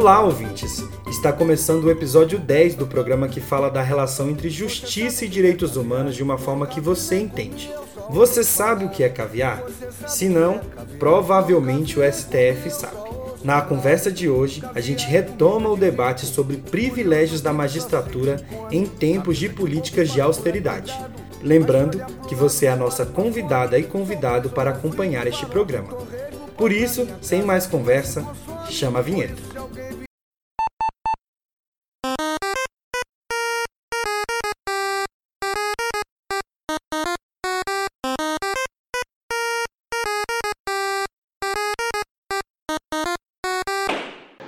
Olá, ouvintes! Está começando o episódio 10 do programa que fala da relação entre justiça e direitos humanos de uma forma que você entende. Você sabe o que é caviar? Se não, provavelmente o STF sabe. Na conversa de hoje, a gente retoma o debate sobre privilégios da magistratura em tempos de políticas de austeridade. Lembrando que você é a nossa convidada e convidado para acompanhar este programa. Por isso, sem mais conversa, chama a vinheta.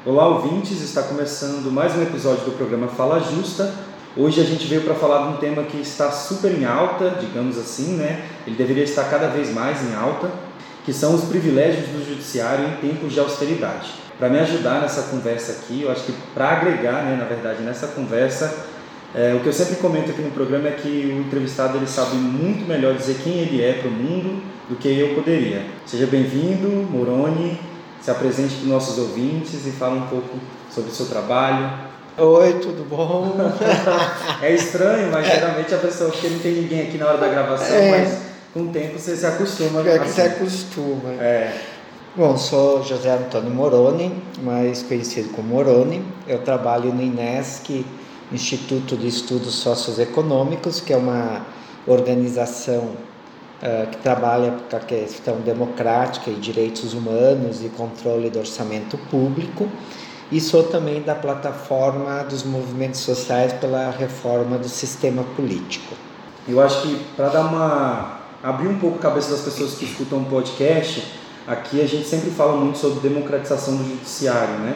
Olá, ouvintes! Está começando mais um episódio do programa Fala Justa. Hoje a gente veio para falar de um tema que está super em alta, digamos assim, né? Ele deveria estar cada vez mais em alta, que são os privilégios do judiciário em tempos de austeridade. Para me ajudar nessa conversa aqui, eu acho que para agregar, né, na verdade, nessa conversa, é, o que eu sempre comento aqui no programa é que o entrevistado ele sabe muito melhor dizer quem ele é para o mundo do que eu poderia. Seja bem-vindo, Moroni se apresente para os nossos ouvintes e fale um pouco sobre o seu trabalho. Oi, tudo bom? é estranho, mas geralmente a pessoa, porque não tem ninguém aqui na hora da gravação, é. mas com o tempo você se acostuma. É que assim. se acostuma. É. Bom, sou José Antônio Moroni, mais conhecido como Moroni. Eu trabalho no INESC, Instituto de Estudos Socioeconômicos, que é uma organização uh, que trabalha com a questão democrática e direitos humanos e controle do orçamento público. E sou também da plataforma dos movimentos sociais pela reforma do sistema político. Eu acho que para dar uma abrir um pouco a cabeça das pessoas que escutam o podcast, aqui a gente sempre fala muito sobre democratização do judiciário, né?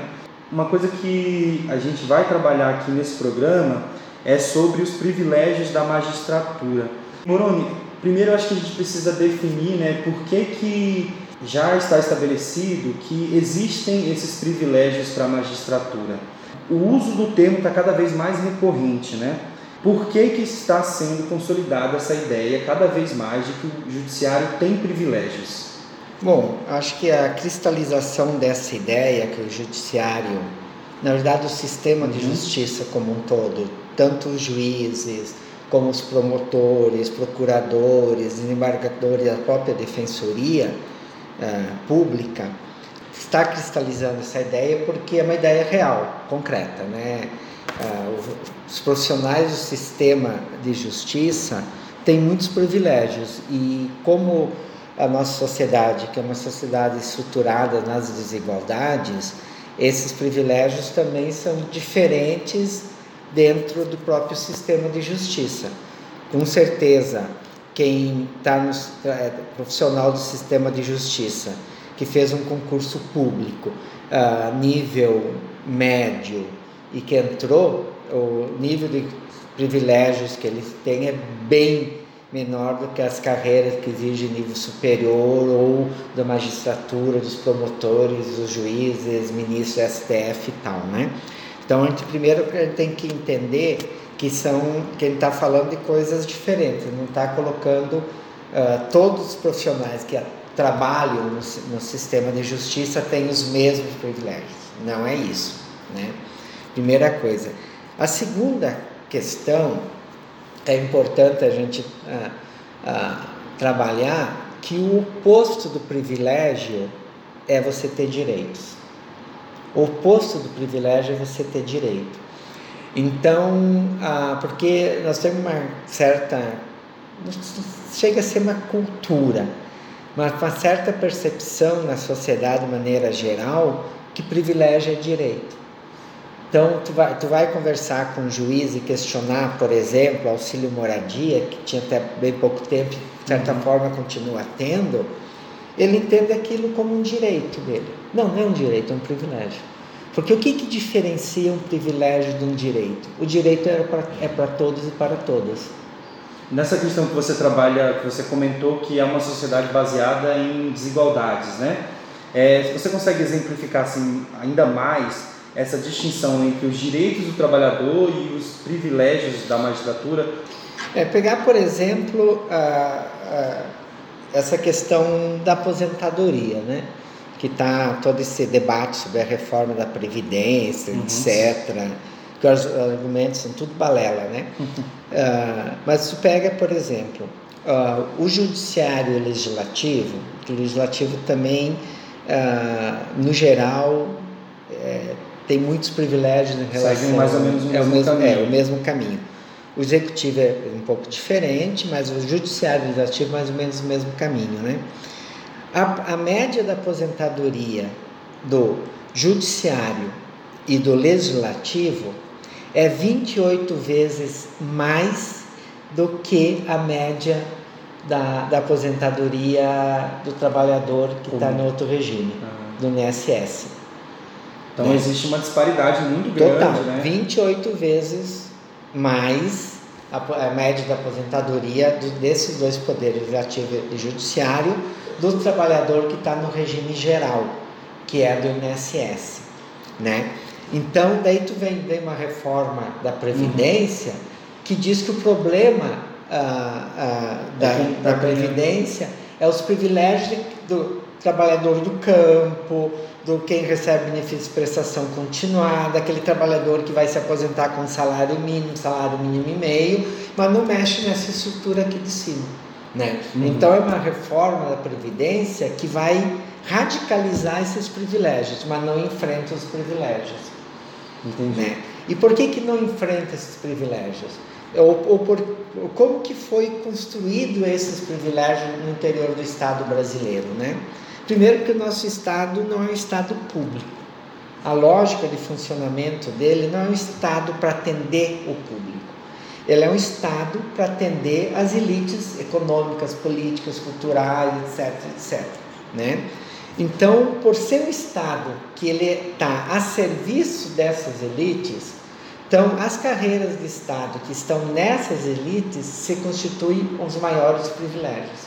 Uma coisa que a gente vai trabalhar aqui nesse programa é sobre os privilégios da magistratura. Moroni, Primeiro, eu acho que a gente precisa definir né, por que, que já está estabelecido que existem esses privilégios para a magistratura. O uso do termo está cada vez mais recorrente, né? Por que, que está sendo consolidada essa ideia cada vez mais de que o judiciário tem privilégios? Bom, acho que a cristalização dessa ideia que o judiciário, na verdade o sistema de uhum. justiça como um todo, tanto os juízes, como os promotores, procuradores, desembargadores, a própria defensoria uh, pública, está cristalizando essa ideia porque é uma ideia real, concreta. Né? Uh, os profissionais do sistema de justiça têm muitos privilégios e como a nossa sociedade, que é uma sociedade estruturada nas desigualdades, esses privilégios também são diferentes dentro do próprio sistema de justiça. Com certeza, quem está no é, profissional do sistema de justiça, que fez um concurso público uh, nível médio e que entrou, o nível de privilégios que ele tem é bem menor do que as carreiras que exigem nível superior ou da magistratura, dos promotores, dos juízes, ministros STF e tal, né? Então, a gente, primeiro tem que entender que são que ele está falando de coisas diferentes, não está colocando uh, todos os profissionais que trabalham no, no, sistema de justiça têm os mesmos privilégios. Não é isso, né? Primeira coisa. A segunda questão é importante a gente uh, uh, trabalhar que o oposto do privilégio é você ter direitos. O oposto do privilégio é você ter direito. Então, ah, porque nós temos uma certa. chega a ser uma cultura, mas uma certa percepção na sociedade de maneira geral que privilégio é direito. Então, tu vai, tu vai conversar com um juiz e questionar, por exemplo, auxílio moradia, que tinha até bem pouco tempo, de certa uhum. forma continua tendo, ele entende aquilo como um direito dele. Não, não é um direito, é um privilégio. Porque o que, que diferencia um privilégio de um direito? O direito é para é todos e para todas. Nessa questão que você trabalha, que você comentou que é uma sociedade baseada em desigualdades, né? É, você consegue exemplificar assim, ainda mais essa distinção entre os direitos do trabalhador e os privilégios da magistratura? É, pegar, por exemplo, a, a essa questão da aposentadoria, né? que está todo esse debate sobre a reforma da Previdência, uhum. etc., que os argumentos são tudo balela, né? uh, mas se pega, por exemplo, uh, o judiciário legislativo, o legislativo também, uh, no geral, é, tem muitos privilégios em relação... Segue mais ou menos o mesmo, é o mesmo caminho. É, o mesmo caminho. O executivo é um pouco diferente, mas o judiciário legislativo mais ou menos o mesmo caminho, né? A, a média da aposentadoria do judiciário e do legislativo é 28 vezes mais do que a média da, da aposentadoria do trabalhador que está no outro regime, ah. do INSS. Então né? existe uma disparidade muito grande, Total, né? 28 vezes mais a, a média da aposentadoria do, desses dois poderes, legislativo e judiciário, do trabalhador que está no regime geral, que é do INSS, né? Então, daí tu vem, vem uma reforma da Previdência uhum. que diz que o problema ah, ah, da, é da Previdência é os privilégios do trabalhador do campo, do quem recebe benefício de prestação continuada, aquele trabalhador que vai se aposentar com salário mínimo, salário mínimo e meio, mas não mexe nessa estrutura aqui de cima. Né? Uhum. Então é uma reforma da Previdência que vai radicalizar esses privilégios, mas não enfrenta os privilégios. Entendi. Né? E por que, que não enfrenta esses privilégios? Ou, ou por, como que foi construído esses privilégios no interior do Estado brasileiro? Né? Primeiro que o nosso Estado não é um Estado público. A lógica de funcionamento dele não é um Estado para atender o público. Ele é um Estado para atender as elites econômicas, políticas, culturais, etc, etc. Né? Então, por ser um Estado que ele está a serviço dessas elites, então as carreiras de Estado que estão nessas elites se constituem os maiores privilégios.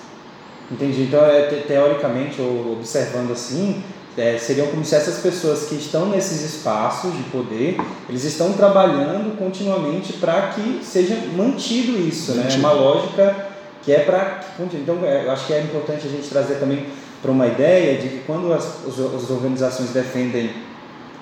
Entendi. Então, é, teoricamente, ou observando assim, é, seriam como se essas pessoas que estão nesses espaços de poder, eles estão trabalhando continuamente para que seja mantido isso, né? É uma lógica que é para então é, eu acho que é importante a gente trazer também para uma ideia de que quando as, as organizações defendem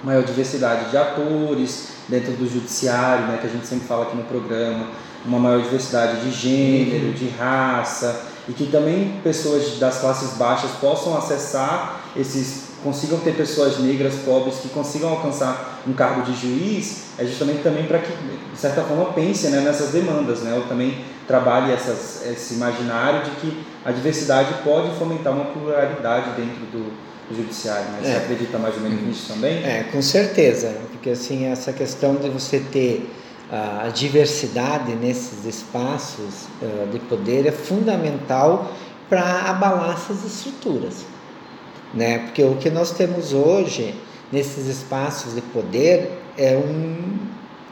maior diversidade de atores dentro do judiciário, né, que a gente sempre fala aqui no programa, uma maior diversidade de gênero, de raça, e que também pessoas das classes baixas possam acessar esses consigam ter pessoas negras, pobres, que consigam alcançar um cargo de juiz, é justamente também para que, de certa forma, pense né, nessas demandas, né? ou também trabalhe essas, esse imaginário de que a diversidade pode fomentar uma pluralidade dentro do, do judiciário. Né? Você é. acredita mais ou menos nisso também? É, com certeza, porque assim, essa questão de você ter a diversidade nesses espaços uh, de poder é fundamental para abalar essas estruturas, né? Porque o que nós temos hoje nesses espaços de poder é um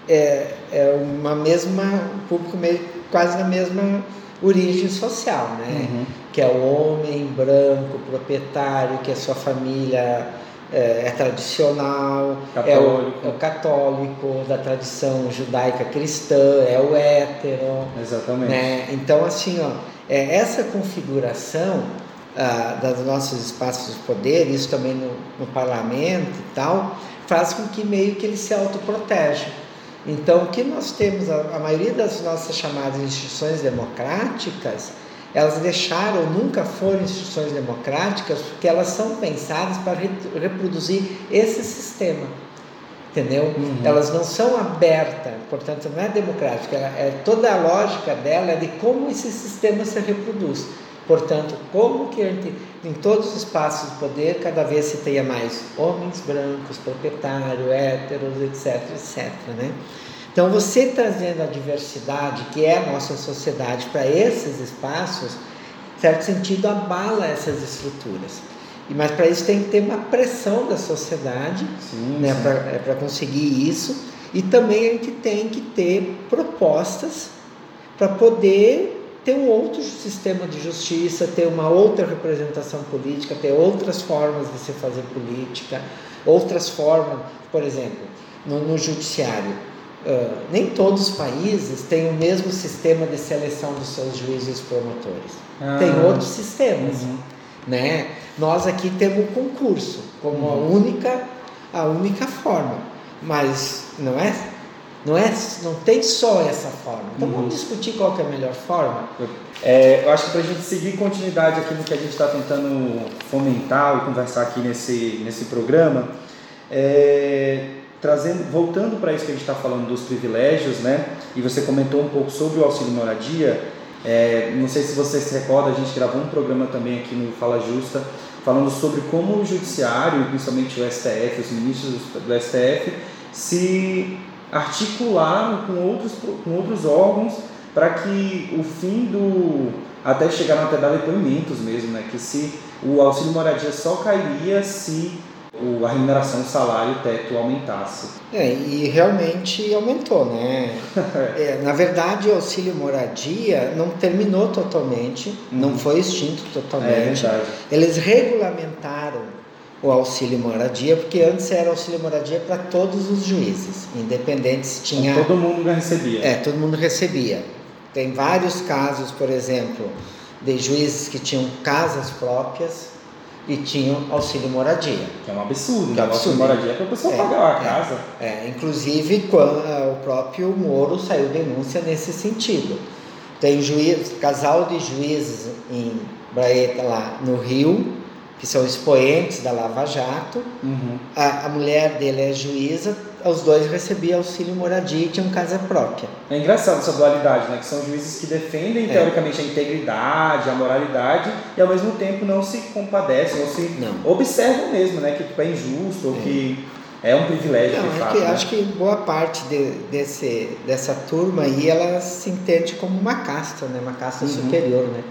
é, é uma mesma um público meio quase na mesma origem social, né? Uhum. Que é o homem branco proprietário que a sua família é, é tradicional, é o, é o, católico da tradição judaica cristã, é o hétero. Exatamente. Né? Então, assim, ó, é, essa configuração ah, dos nossos espaços de poder, isso também no, no parlamento e tal, faz com que meio que ele se autoproteja. Então, o que nós temos, a, a maioria das nossas chamadas instituições democráticas, elas deixaram, nunca foram instituições democráticas, porque elas são pensadas para reproduzir esse sistema. Entendeu? Uhum. Elas não são abertas, portanto, não é democrática. É, toda a lógica dela é de como esse sistema se reproduz. Portanto, como que em todos os espaços de poder cada vez se tenha mais homens brancos, proprietários, héteros, etc, etc, né? Então, você trazendo a diversidade que é a nossa sociedade para esses espaços, em certo sentido, abala essas estruturas. Mas para isso tem que ter uma pressão da sociedade né, para é, conseguir isso. E também a gente tem que ter propostas para poder ter um outro sistema de justiça, ter uma outra representação política, ter outras formas de se fazer política, outras formas, por exemplo, no, no judiciário Uh, nem todos os países têm o mesmo sistema de seleção dos seus juízes promotores. Ah. Tem outros sistemas. Uhum. né? Nós aqui temos o concurso como a única a única forma, mas não é não é não tem só essa forma. Então Uhum. vamos discutir qual que é a melhor forma. É, eu acho que para a gente seguir continuidade aqui no que a gente está tentando fomentar ou conversar aqui nesse, nesse programa, é, trazendo, voltando para isso que a gente está falando dos privilégios, né? E você comentou um pouco sobre o auxílio moradia. É, não sei se você se recorda, a gente gravou um programa também aqui no Fala Justa, falando sobre como o judiciário, principalmente o STF, os ministros do STF, se articularam com outros, com outros órgãos para que o fim do. até chegaram até dar depoimentos mesmo, né? Que se o auxílio moradia só cairia se o, a remuneração, o salário, o teto aumentasse. É, e realmente aumentou, né? É, na verdade, o auxílio moradia não terminou totalmente, não Uhum. foi extinto É totalmente. verdade. Eles regulamentaram o auxílio moradia, porque antes era auxílio moradia para todos os juízes, independentes tinha. Então, todo mundo recebia. É, todo mundo recebia. Tem vários casos, por exemplo, de juízes que tinham casas próprias e tinham auxílio moradia. Que é um absurdo, Que é auxílio absurdo. moradia é para a pessoa É, pagar a é. casa. É, inclusive, quando, o próprio Moro saiu denúncia nesse sentido. Tem juiz, casal de juízes em Braeta, lá no Rio, que são expoentes da Lava Jato. Uhum. A, a mulher dele é juíza, os dois recebiam auxílio moradia e tinham casa própria. É engraçado essa dualidade, né? Que são juízes que defendem É. teoricamente a integridade, a moralidade e ao mesmo tempo não se compadecem ou se Não. observam mesmo, né? Que tipo, é injusto ou É. que é um privilégio Não, de é fato. que né? acho que boa parte de- desse, dessa turma aí, ela se entende como uma casta, né? Uma casta Uhum. superior, né?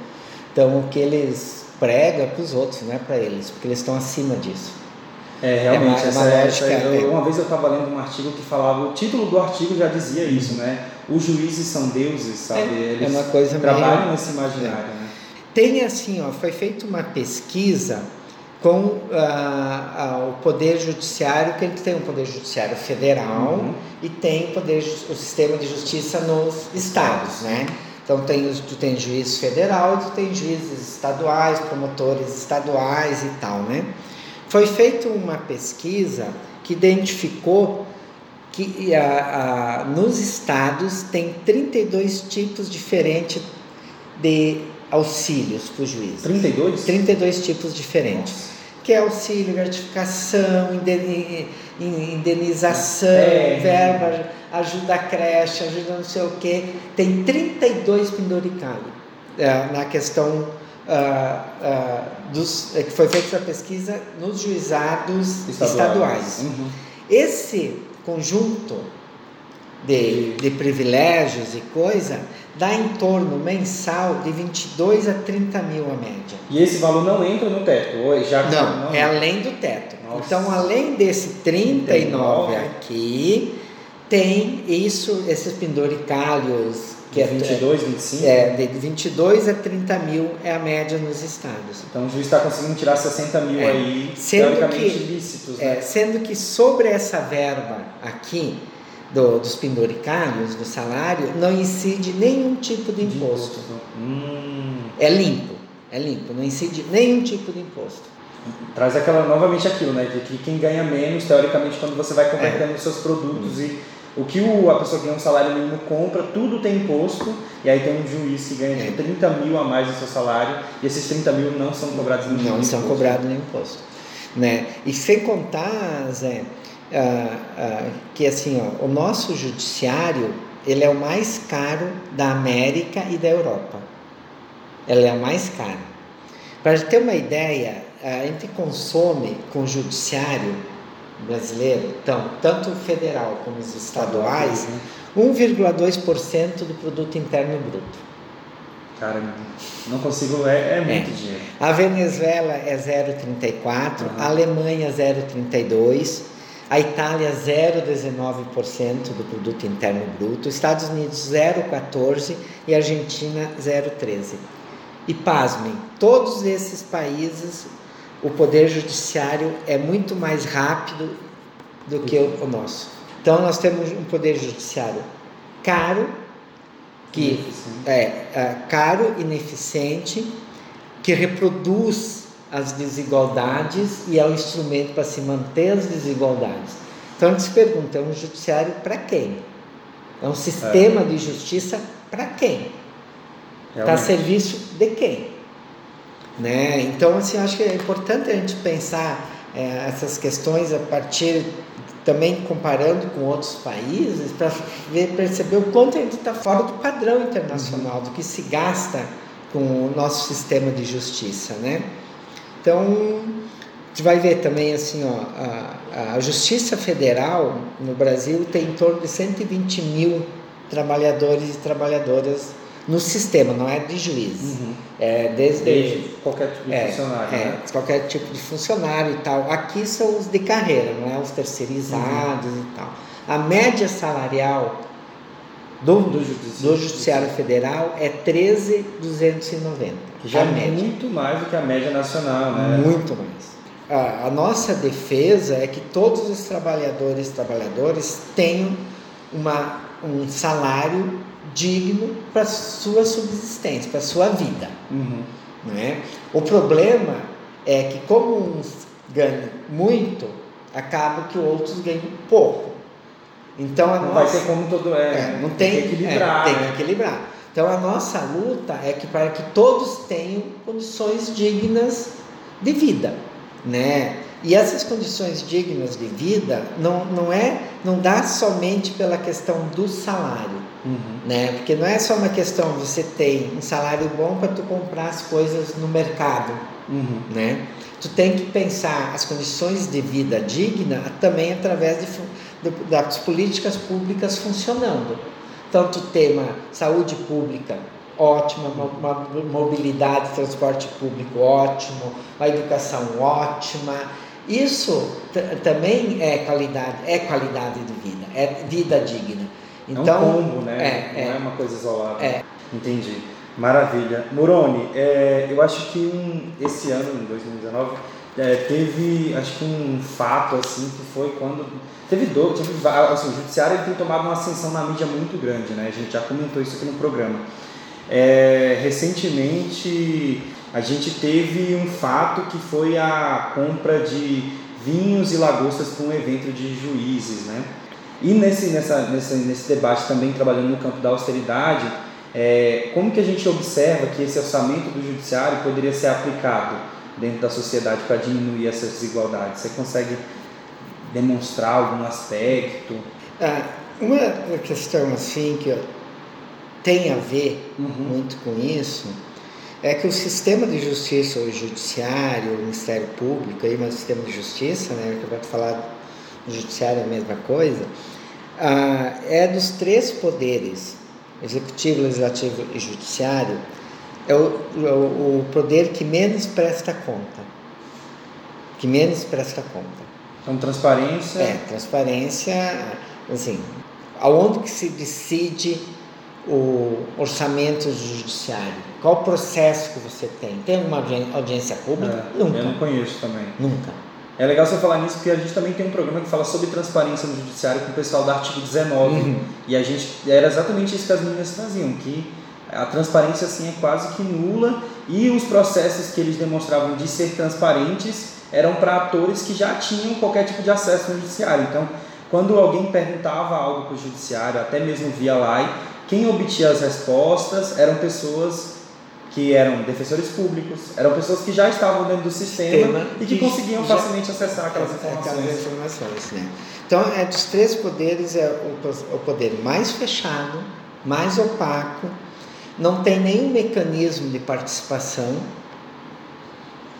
Então, o que eles pregam para os outros, não é para eles, porque eles estão acima disso. É, realmente, É uma- essa, essa- lógica, eu- é. uma vez eu estava lendo um artigo que falava, o título do artigo já dizia isso, né? Os juízes são deuses, sabe? É, Eles é uma coisa trabalham meio... nesse imaginário, né? Tem assim, ó, foi feita uma pesquisa com ah, ah, o Poder Judiciário, que ele tem um Poder Judiciário Federal Uhum. e tem o, poder, o sistema de justiça nos estados, né? Então tem, tu tem juiz federal, tu tem juízes estaduais, promotores estaduais e tal, né? Foi feita uma pesquisa que identificou que a- a- nos estados tem 32 tipos diferentes de auxílios para o juiz. 32? 32 tipos diferentes. Que é auxílio, gratificação, indeni- in- indenização, É. verba, ajuda à creche, ajuda não sei o quê. Tem 32 penduricalhos é, na questão ah, ah, dos, é, que foi feita essa pesquisa nos juizados estaduais. Uhum. Esse conjunto de, de privilégios e coisa dá em torno mensal de 22 a 30 mil a média. E esse valor não entra no teto? Ou já Não, é além do teto. Nossa. Então, além desse 39 aqui, tem isso, esses penduricalhos, que é, 22, 25? é de 22 a 30 mil é a média nos estados. Então o juiz está conseguindo tirar 60 mil É. aí, Sendo teoricamente que- ilícitos, É, né? sendo que sobre essa verba aqui, do- dos penduricalhos, do salário, não incide nenhum tipo de imposto. Hum, É limpo, é limpo, não incide nenhum tipo de imposto. traz aquela novamente aquilo, né? De que quem ganha menos, teoricamente, quando você vai convertendo os seus produtos e o que o, a pessoa que ganha um salário mínimo compra, tudo tem imposto, e aí tem um juiz que ganha É. tipo, 30 mil a mais do seu salário, e esses 30 mil não são cobrados nenhum Não são cobrados nenhum imposto. Né? E sem contar, Zé, ah, ah, que assim, ó, o nosso judiciário ele é o mais caro da América e da Europa. Ele é o mais caro. Para ter uma ideia, a gente consome com o judiciário brasileiro, então, tanto federal como os estaduais, Uhum. 1,2% do produto interno bruto. Cara, não consigo, é, é muito É. dinheiro. A Venezuela é 0,34, Uhum. a Alemanha 0,32, a Itália 0,19% do produto interno bruto, Estados Unidos 0,14 e a Argentina 0,13. E pasmem, todos esses países o poder judiciário é muito mais rápido do que o, nosso. Então nós temos um poder judiciário caro, que é, é caro, ineficiente, que reproduz as desigualdades e é o instrumento para se manter as desigualdades. Então a gente se pergunta, é um judiciário para quem? É um sistema é. de justiça para quem? Está a serviço de quem? Né? Então, assim, acho que é importante a gente pensar é, essas questões a partir também comparando com outros países para perceber o quanto a gente está fora do padrão internacional, do que se gasta com o nosso sistema de justiça, né? Então, a gente vai ver também assim, ó, a, a Justiça Federal no Brasil tem em torno de 120 mil trabalhadores e trabalhadoras no sistema, não é de juiz. Uhum. É desde, desde, qualquer tipo de é, funcionário. É, né? qualquer tipo de funcionário e tal. Aqui são os de carreira, não é os terceirizados uhum. e tal. A média salarial do, do, judiciário, do judiciário Federal é 13,290. Já é muito mais do que a média nacional, né? Muito mais. A, a nossa defesa é que todos os trabalhadores e trabalhadoras tenham uma, um salário digno para sua subsistência, para sua vida. Uhum. Né? O problema é que como uns ganham muito, acaba que outros ganham pouco. Então a não nossa, vai ser como todo é, é não tem, tem que equilibrar. É, tem que né? equilibrar. Então a nossa luta é que para que todos tenham condições dignas de vida, né? E essas condições dignas de vida não, não é não dá somente pela questão do salário, uhum. né? Porque não é só uma questão você tem um salário bom para tu comprar as coisas no mercado, uhum. né? Tu tem que pensar as condições de vida digna também através de, de, das políticas públicas funcionando. Tanto tema saúde pública ótima, uma, uma mobilidade, transporte público ótimo, uma educação ótima isso também é qualidade, é qualidade de vida, é vida digna. Então, é um então, combo, né? É, Não é, é uma coisa isolada. É. Entendi. Maravilha. Moroni, é, eu acho que um, esse ano, em 2019, é, teve acho que um fato assim que foi quando teve dor, teve, assim, o judiciário tem tomado uma ascensão na mídia muito grande, né? A gente já comentou isso aqui no programa. É, recentemente a gente teve um fato que foi a compra de vinhos e lagostas para um evento de juízes, né? E nesse, nessa, nesse, nesse debate também, trabalhando no campo da austeridade, é, como que a gente observa que esse orçamento do judiciário poderia ser aplicado dentro da sociedade para diminuir essas desigualdades? Você consegue demonstrar algum aspecto? Ah, uma questão assim que tem a ver uhum. muito com isso é que o sistema de justiça, o judiciário, o Ministério Público, aí, mas o sistema de justiça, né, que eu vou falar do judiciário é a mesma coisa, ah, é dos três poderes, executivo, legislativo e judiciário, é o, o, o poder que menos presta conta. Que menos presta conta. Então, transparência. É, transparência, assim, aonde que se decide o orçamento do judiciário? Qual o processo que você tem? Tem uma audiência pública? É, Nunca. Eu não conheço também. Nunca. É legal você falar nisso porque a gente também tem um programa que fala sobre transparência no judiciário com o pessoal do artigo 19 uhum. e a gente era exatamente isso que as meninas traziam, que a transparência assim é quase que nula e os processos que eles demonstravam de ser transparentes eram para atores que já tinham qualquer tipo de acesso no judiciário. Então, quando alguém perguntava algo para o judiciário, até mesmo via live, quem obtinha as respostas eram pessoas que eram defensores públicos, eram pessoas que já estavam dentro do sistema, sistema e que, que conseguiam facilmente acessar aquelas é, informações. Aquelas informações né? Então, é, dos três poderes, é o, o poder mais fechado, mais opaco, não tem nenhum mecanismo de participação.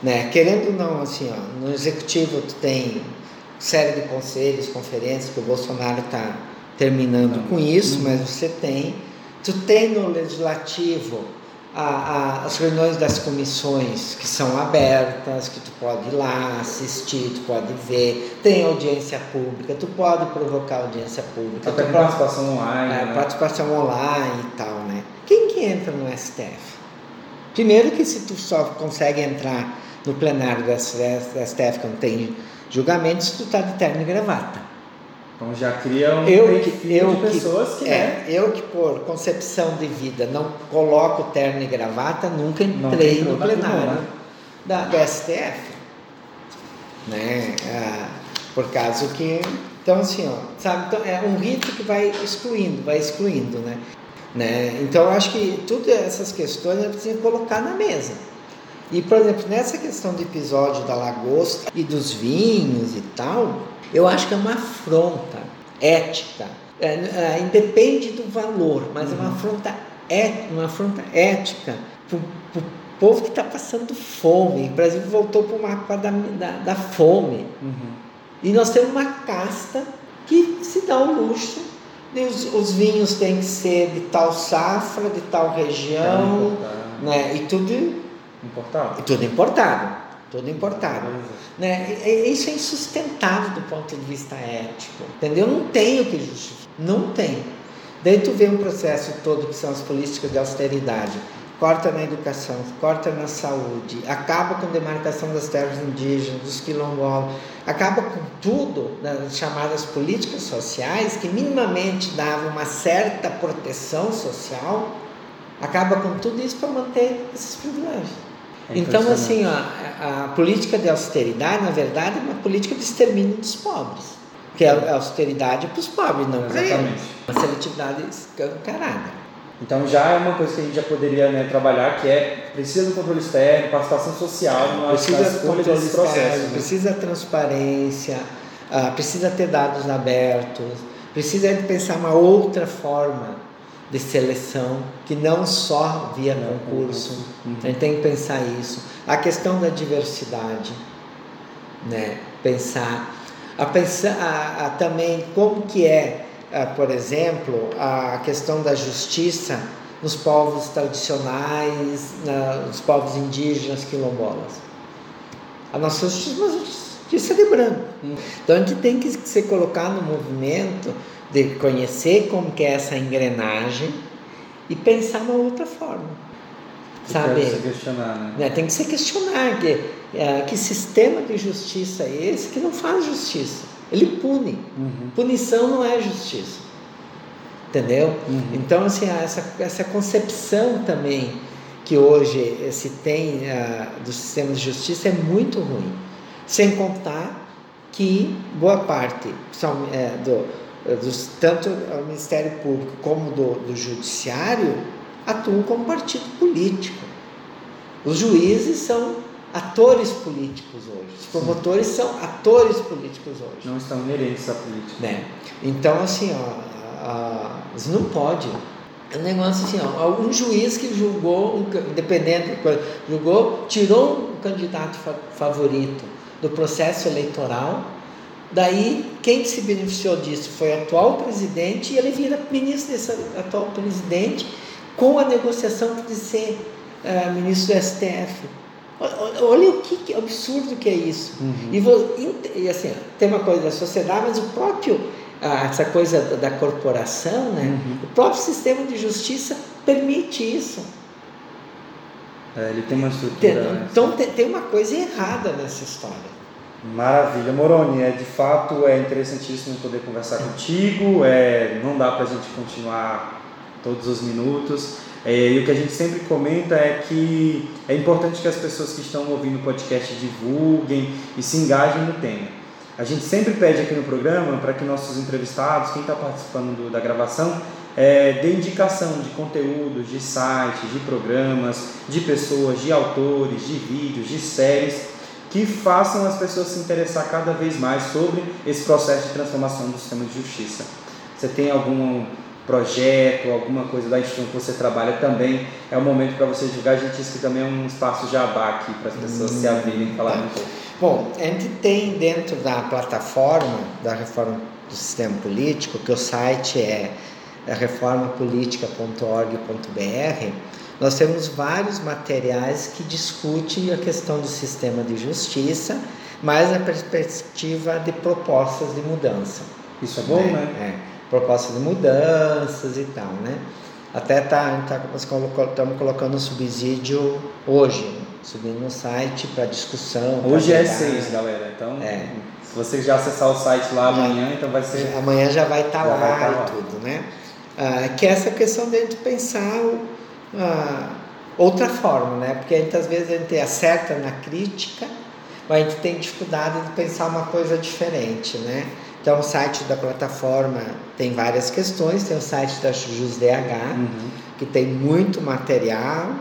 Né? Querendo ou não, assim, ó, no executivo tu tem série de conselhos, conferências que o Bolsonaro está terminando com isso, mas você tem, tu tem no legislativo a, a, as reuniões das comissões que são abertas, que tu pode ir lá assistir, tu pode ver, tem audiência pública, tu pode provocar audiência pública. Até participação online. É, né? Participação online e tal, né? Quem que entra no STF? Primeiro que se tu só consegue entrar no plenário do STF quando tem julgamentos, tu tá de terno e gravata. Então já cria um eu que, eu de pessoas que, que é, né? Eu que por concepção de vida não coloco terno e gravata, nunca entrei no plenário. da, do STF. Né? Ah, por causa que. Então, assim, ó, sabe? Então, é um rito que vai excluindo, vai excluindo, né? né? Então, eu acho que todas essas questões a gente precisa colocar na mesa. E, por exemplo, nessa questão do episódio da lagosta e dos vinhos e tal, eu acho que é uma afronta ética. É, é, independe do valor, mas uhum. é uma uhum. afronta, é, uma afronta ética para o povo que está passando fome. O Brasil voltou para o mapa da, da, da fome. Uhum. E nós temos uma casta que se dá o luxo os, os, vinhos têm que ser de tal safra, de tal região, né? E tudo Importado. Tudo importado. Tudo importado. Né? Isso é insustentável do ponto de vista ético. Entendeu? Não tem o que justificar. Não tem. Daí tu vê um processo todo que são as políticas de austeridade. Corta na educação, corta na saúde, acaba com a demarcação das terras indígenas, dos quilombolas, acaba com tudo nas chamadas políticas sociais que minimamente davam uma certa proteção social, acaba com tudo isso para manter esses privilégios. É então, assim, ó, a, a, política de austeridade, na verdade, é uma política de extermínio dos pobres. Que é a austeridade para os pobres, não para eles. Uma seletividade escancarada. Então já é uma coisa que a gente já poderia né, trabalhar, que é precisa do controle externo, participação social, é, precisa escolha desse processo. Externo, né? Precisa transparência, uh, precisa ter dados abertos, precisa pensar uma outra forma de seleção, que não só via não, concurso. Uhum. A gente tem que pensar isso. A questão da diversidade, né? Pensar, a pensar a, a também como que é, a, por exemplo, a questão da justiça nos povos tradicionais, na, nos povos indígenas, quilombolas. A nossa justiça é uma justiça de branco. Uhum. Então a gente tem que se colocar no movimento de conhecer como que é essa engrenagem e pensar uma outra forma. Sabe? Tem que se questionar, né? né? Tem que se questionar que, é, que sistema de justiça é esse que não faz justiça. Ele pune. Uhum. Punição não é justiça. Entendeu? Uhum. Então, assim, essa, essa concepção também que hoje se tem uh, do sistema de justiça é muito ruim. Sem contar que boa parte são, é, do, eh, dos, tanto o Ministério Público como do, do Judiciário atuam como partido político. Os juízes são atores políticos hoje. Os promotores Sim. são atores políticos hoje. Não estão inerentes à política. Né? Então, assim, ó, a, a, não pode. É um negócio assim, ó, algum juiz que julgou, um, independente, julgou, tirou um candidato favorito do processo eleitoral Daí, quem se beneficiou disso foi o atual presidente e ele vira ministro desse atual presidente com a negociação de ser uh, ministro do STF. Olha o que, que absurdo que é isso. Uhum. E, e, assim, tem uma coisa da sociedade, mas o próprio, essa coisa da, da corporação, né? Uhum. o próprio sistema de justiça permite isso. É, ele tem uma estrutura. Né? Então, tem, tem uma coisa errada nessa história. Maravilha, Moroni, é de fato é interessantíssimo poder conversar contigo. É, não dá para a gente continuar todos os minutos. É, e o que a gente sempre comenta é que é importante que as pessoas que estão ouvindo o podcast divulguem e se engajem no tema. A gente sempre pede aqui no programa para que nossos entrevistados, quem está participando do, da gravação, é, dê indicação de conteúdos, de sites, de programas, de pessoas, de autores, de vídeos, de séries que façam as pessoas se interessar cada vez mais sobre esse processo de transformação do sistema de justiça. Você tem algum projeto, alguma coisa da instituição que você trabalha também, é o momento para você divulgar. A gente disse que também é um espaço jabá aqui para as pessoas hum, se abrirem e falarem um pouco. Bom, a gente tem dentro da plataforma da reforma do sistema político, que o site é reformapolitica.org.br, nós temos vários materiais que discutem a questão do sistema de justiça, mas na perspectiva de propostas de mudança. Isso é bom, né? né? É, propostas de mudanças e tal, né? Até tá, tá estamos colocando um subsídio hoje, subindo no site para discussão. Hoje é seis, galera. Então, é. se você já acessar o site lá amanhã, então vai ser. Amanhã já vai estar tá lá, vai tá lá, e tudo, né? Ah, que é essa questão de pensar o, a, outra forma, né? Porque muitas vezes a gente acerta na crítica, mas a gente tem dificuldade de pensar uma coisa diferente, né? Então, o site da plataforma tem várias questões, tem o site da JusDH, uhum. que tem muito material,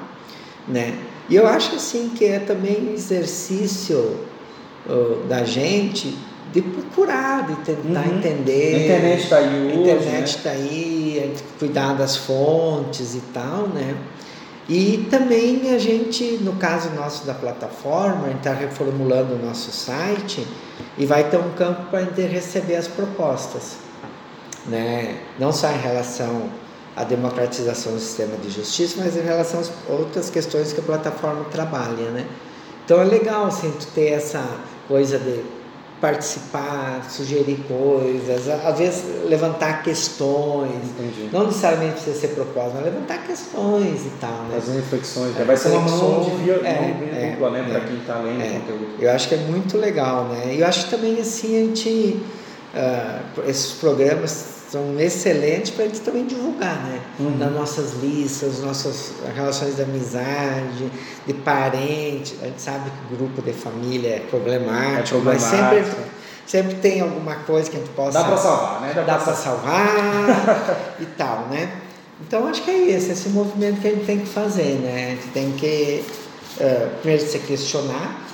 né? E eu acho assim que é também um exercício uh, da gente de procurar, de tentar uhum. entender. A internet está aí hoje. A internet está né? aí, cuidar das fontes e tal, né? E também a gente, no caso nosso da plataforma, a gente está reformulando o nosso site e vai ter um campo para a gente receber as propostas, né? Não só em relação à democratização do sistema de justiça, mas em relação às outras questões que a plataforma trabalha, né? Então é legal assim, tu ter essa coisa de participar, sugerir coisas, às vezes levantar questões, Entendi. não necessariamente precisa ser propósito, mas levantar questões e tal, né? Fazer reflexões, é, vai ser uma mão de via, é, mão dupla, né, é, para quem está lendo é. conteúdo. Eu acho que é muito legal, né? E eu acho que também assim a gente, uh, esses programas são excelentes para a gente também divulgar, né? Uhum. Nas nossas listas, nossas relações de amizade, de parente. A gente sabe que o grupo de família é problemático, é problemático. mas sempre, sempre tem alguma coisa que a gente possa. Dá para salvar, né? Dá, dá para salvar e tal, né? Então acho que é esse, esse movimento que a gente tem que fazer, né? A gente tem que uh, primeiro se questionar,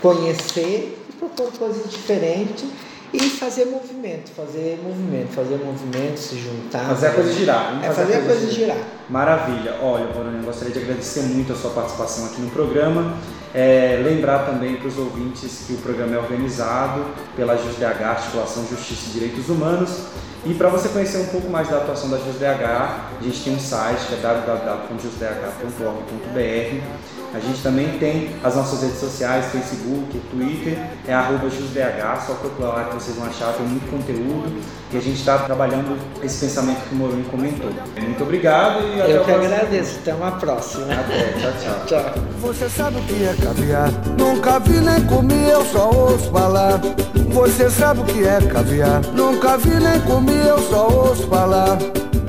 conhecer e propor coisas diferentes e fazer movimento, fazer movimento, fazer movimento, se juntar. Fazer a coisa girar. Vamos é fazer, a coisa, girar. girar. Maravilha. Olha, Borônia, eu gostaria de agradecer muito a sua participação aqui no programa. É, lembrar também para os ouvintes que o programa é organizado pela JusDH, Articulação Justiça e Direitos Humanos. E para você conhecer um pouco mais da atuação da JusDH, a gente tem um site que é www.jusdh.org.br a gente também tem as nossas redes sociais, Facebook, Twitter, é arroba jusdh, só procurar lá que vocês vão achar, tem muito conteúdo e a gente está trabalhando esse pensamento que o Moroni comentou. Muito obrigado e até Eu que agradeço, até uma próxima. Até, tchau, tchau. tchau. Você sabe o que é caviar? Nunca vi nem comi, eu só ouço falar. Você sabe o que é caviar? Nunca vi nem comi, eu só ouço falar.